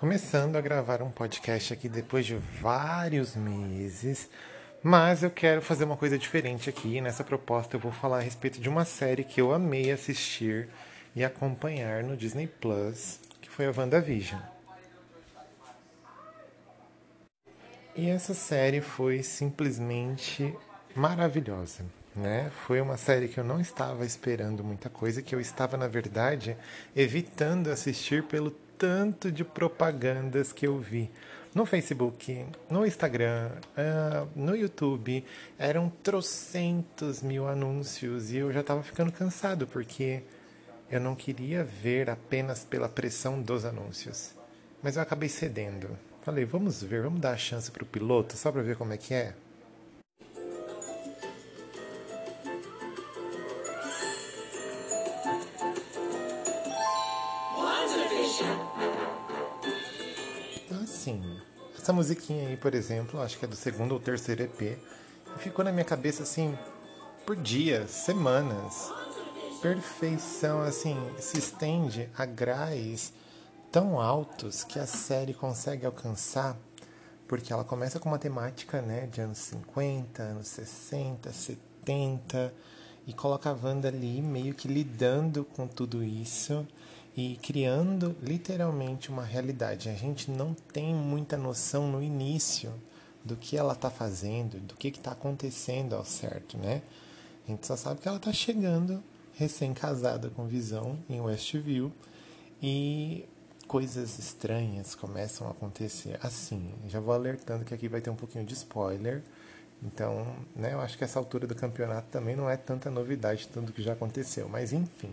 Começando a gravar um podcast aqui depois de vários meses, mas eu quero fazer uma coisa diferente aqui. Nessa proposta eu vou falar a respeito de uma série que eu amei assistir e acompanhar no Disney Plus, que foi a WandaVision. E essa série foi simplesmente maravilhosa. Né? Foi uma série que eu não estava esperando muita coisa, que eu estava, na verdade, evitando assistir pelo tanto de propagandas que eu vi no Facebook, no Instagram, uh, no YouTube. Eram trocentos mil anúncios e eu já estava ficando cansado porque eu não queria ver apenas pela pressão dos anúncios. Mas eu acabei cedendo. Falei, vamos ver, vamos dar a chance para o piloto só para ver como é que é. Essa musiquinha aí, por exemplo, acho que é do segundo ou terceiro EP, ficou na minha cabeça assim por dias, semanas. Perfeição, assim, se estende a graus tão altos que a série consegue alcançar, porque ela começa com uma temática né, de anos 50, anos 60, 70, e coloca a Wanda ali meio que lidando com tudo isso e criando literalmente uma realidade. A gente não tem muita noção no início do que ela está fazendo, do que está acontecendo ao certo, né? A gente só sabe que ela está chegando recém-casada com Visão em Westview e coisas estranhas começam a acontecer. Assim, já vou alertando que aqui vai ter um pouquinho de spoiler. Então, né, eu acho que essa altura do campeonato também não é tanta novidade tudo que já aconteceu. Mas enfim,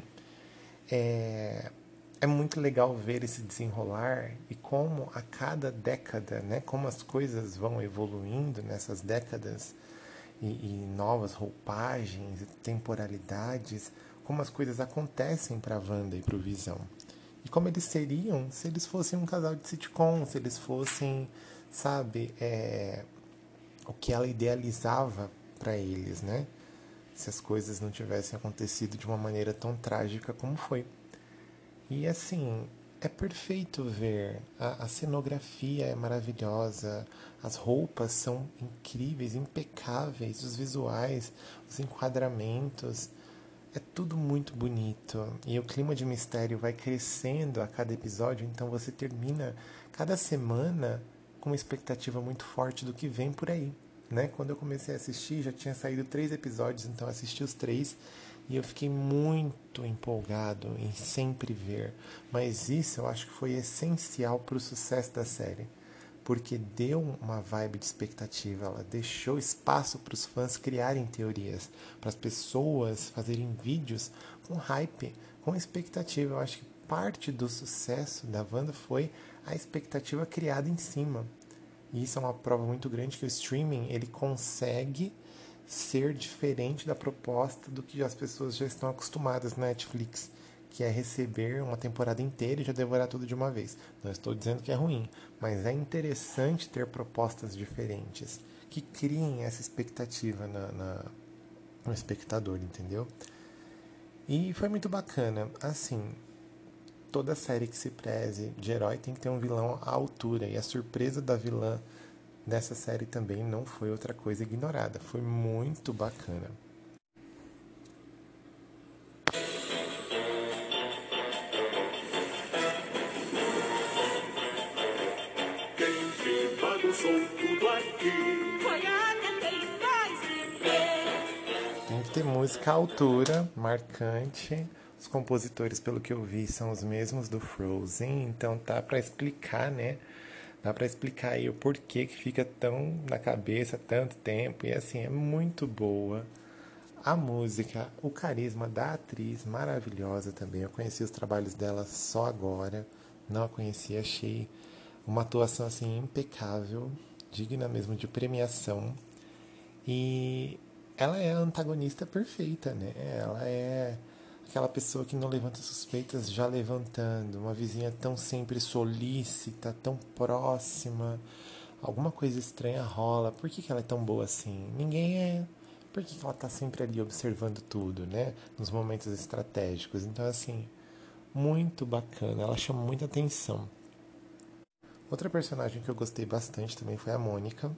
é, é muito legal ver esse desenrolar e como a cada década, né, como as coisas vão evoluindo nessas décadas e, e novas roupagens, temporalidades, como as coisas acontecem para a Wanda e para o Visão e como eles seriam se eles fossem um casal de sitcom, se eles fossem, sabe, é, o que ela idealizava para eles, né? Se as coisas não tivessem acontecido de uma maneira tão trágica como foi. E assim, é perfeito ver. A, a, cenografia é maravilhosa, as roupas são incríveis, impecáveis, os visuais, os enquadramentos. É tudo muito bonito e o clima de mistério vai crescendo a cada episódio, então você termina cada semana com uma expectativa muito forte do que vem por aí. Né? Quando eu comecei a assistir, já tinha saído três episódios, então assisti os três e eu fiquei muito empolgado em sempre ver. Mas isso eu acho que foi essencial para o sucesso da série porque deu uma vibe de expectativa, ela deixou espaço para os fãs criarem teorias, para as pessoas fazerem vídeos com hype, com expectativa. Eu acho que parte do sucesso da Wanda foi a expectativa criada em cima. E isso é uma prova muito grande que o streaming ele consegue ser diferente da proposta do que as pessoas já estão acostumadas na Netflix que é receber uma temporada inteira e já devorar tudo de uma vez. Não estou dizendo que é ruim, mas é interessante ter propostas diferentes que criem essa expectativa na, na, no espectador, entendeu? E foi muito bacana. Assim, toda série que se preze de herói tem que ter um vilão à altura. E a surpresa da vilã dessa série também não foi outra coisa ignorada. Foi muito bacana. Tem que ter música à altura, marcante. Os compositores, pelo que eu vi, são os mesmos do Frozen, então tá para explicar, né? Dá para explicar aí o porquê que fica tão na cabeça tanto tempo e assim é muito boa. A música, o carisma da atriz, maravilhosa também. Eu conheci os trabalhos dela só agora, não a conhecia, achei uma atuação assim impecável digna mesmo de premiação. E ela é a antagonista perfeita, né? Ela é aquela pessoa que não levanta suspeitas já levantando, uma vizinha tão sempre solícita, tão próxima. Alguma coisa estranha rola. Por que, que ela é tão boa assim? Ninguém é. Por que, que ela tá sempre ali observando tudo, né? Nos momentos estratégicos. Então, assim, muito bacana. Ela chama muita atenção. Outra personagem que eu gostei bastante também foi a Mônica,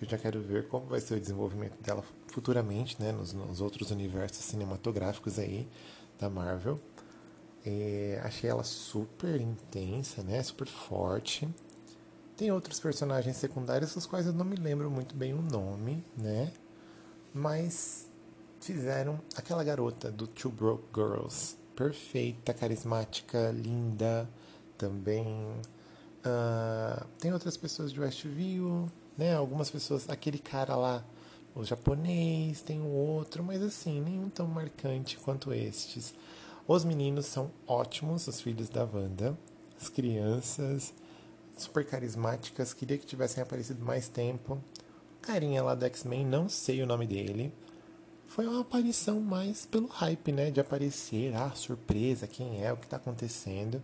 que eu já quero ver como vai ser o desenvolvimento dela futuramente, né, nos, nos outros universos cinematográficos aí da Marvel. É, achei ela super intensa, né, super forte. Tem outros personagens secundários, dos quais eu não me lembro muito bem o nome, né, mas fizeram aquela garota do Two Broke Girls, perfeita, carismática, linda, também Uh, tem outras pessoas de Westview, né? Algumas pessoas, aquele cara lá, o japonês, tem um outro, mas assim, nenhum tão marcante quanto estes. Os meninos são ótimos, os filhos da Wanda. As crianças, super carismáticas, queria que tivessem aparecido mais tempo. O carinha lá do X-Men, não sei o nome dele. Foi uma aparição mais pelo hype, né? De aparecer, ah, surpresa, quem é, o que está acontecendo.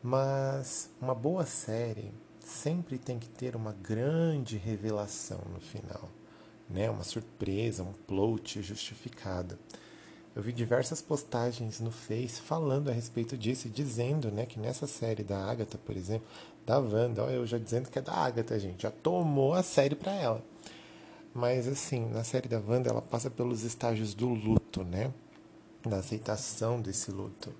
Mas uma boa série sempre tem que ter uma grande revelação no final, né? Uma surpresa, um plot justificado. Eu vi diversas postagens no Face falando a respeito disso e dizendo, né, que nessa série da Agatha, por exemplo, da Wanda, ó, eu já dizendo que é da Agatha, gente, já tomou a série para ela. Mas assim, na série da Wanda, ela passa pelos estágios do luto, né? Da aceitação desse luto.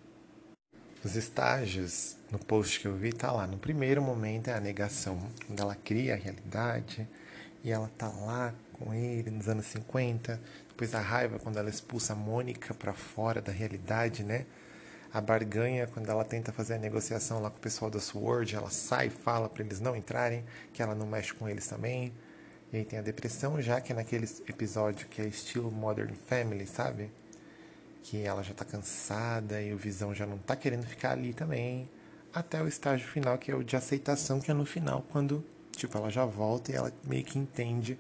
Os estágios no post que eu vi tá lá. No primeiro momento é a negação, quando ela cria a realidade e ela tá lá com ele nos anos 50. Depois a raiva quando ela expulsa a Mônica para fora da realidade, né? A barganha quando ela tenta fazer a negociação lá com o pessoal da Sword, ela sai e fala para eles não entrarem, que ela não mexe com eles também. E aí tem a depressão, já que é naquele episódio que é estilo Modern Family, sabe? Que ela já tá cansada e o Visão já não tá querendo ficar ali também até o estágio final, que é o de aceitação, que é no final, quando tipo, ela já volta e ela meio que entende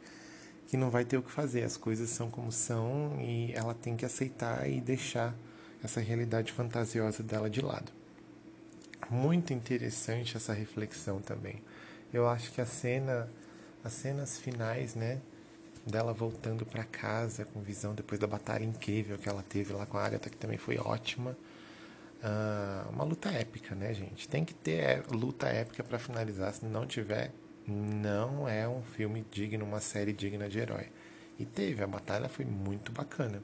que não vai ter o que fazer, as coisas são como são e ela tem que aceitar e deixar essa realidade fantasiosa dela de lado. Muito interessante essa reflexão também. Eu acho que a cena, as cenas finais, né, dela voltando para casa com visão depois da batalha incrível que ela teve lá com a Agatha, que também foi ótima uh, uma luta épica, né, gente? Tem que ter é, luta épica para finalizar. Se não tiver, não é um filme digno, uma série digna de herói. E teve, a batalha foi muito bacana.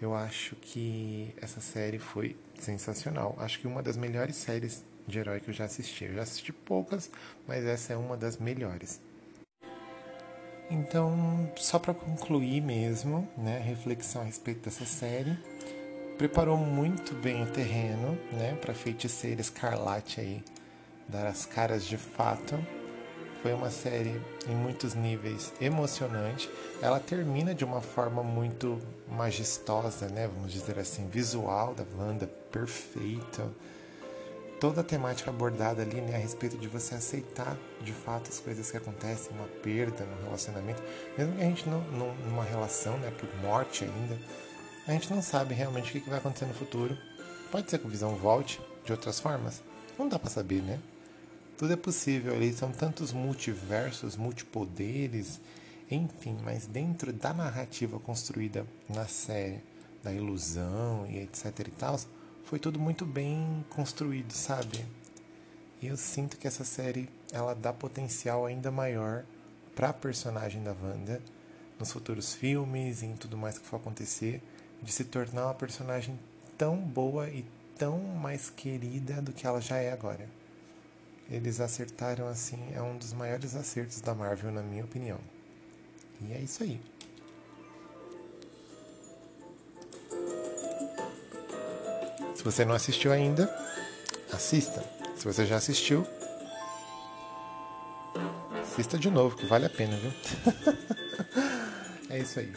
Eu acho que essa série foi sensacional. Acho que uma das melhores séries de herói que eu já assisti. Eu já assisti poucas, mas essa é uma das melhores. Então, só para concluir mesmo, né, reflexão a respeito dessa série preparou muito bem o terreno, né, para feiticeira escarlate aí dar as caras de fato. Foi uma série em muitos níveis emocionante. Ela termina de uma forma muito majestosa, né, vamos dizer assim, visual da Wanda perfeita. Toda a temática abordada ali, né, a respeito de você aceitar de fato as coisas que acontecem, uma perda no relacionamento, mesmo que a gente não numa relação, né, por morte ainda, a gente não sabe realmente o que vai acontecer no futuro. Pode ser que o Visão volte de outras formas? Não dá para saber, né? Tudo é possível, ali são tantos multiversos, multipoderes, enfim, mas dentro da narrativa construída na série, da ilusão e etc e tal, foi tudo muito bem construído, sabe? E eu sinto que essa série ela dá potencial ainda maior para a personagem da Wanda nos futuros filmes e em tudo mais que for acontecer de se tornar uma personagem tão boa e tão mais querida do que ela já é agora. Eles acertaram assim, é um dos maiores acertos da Marvel, na minha opinião. E é isso aí. Se você não assistiu ainda, assista. Se você já assistiu, assista de novo, que vale a pena, viu? é isso aí.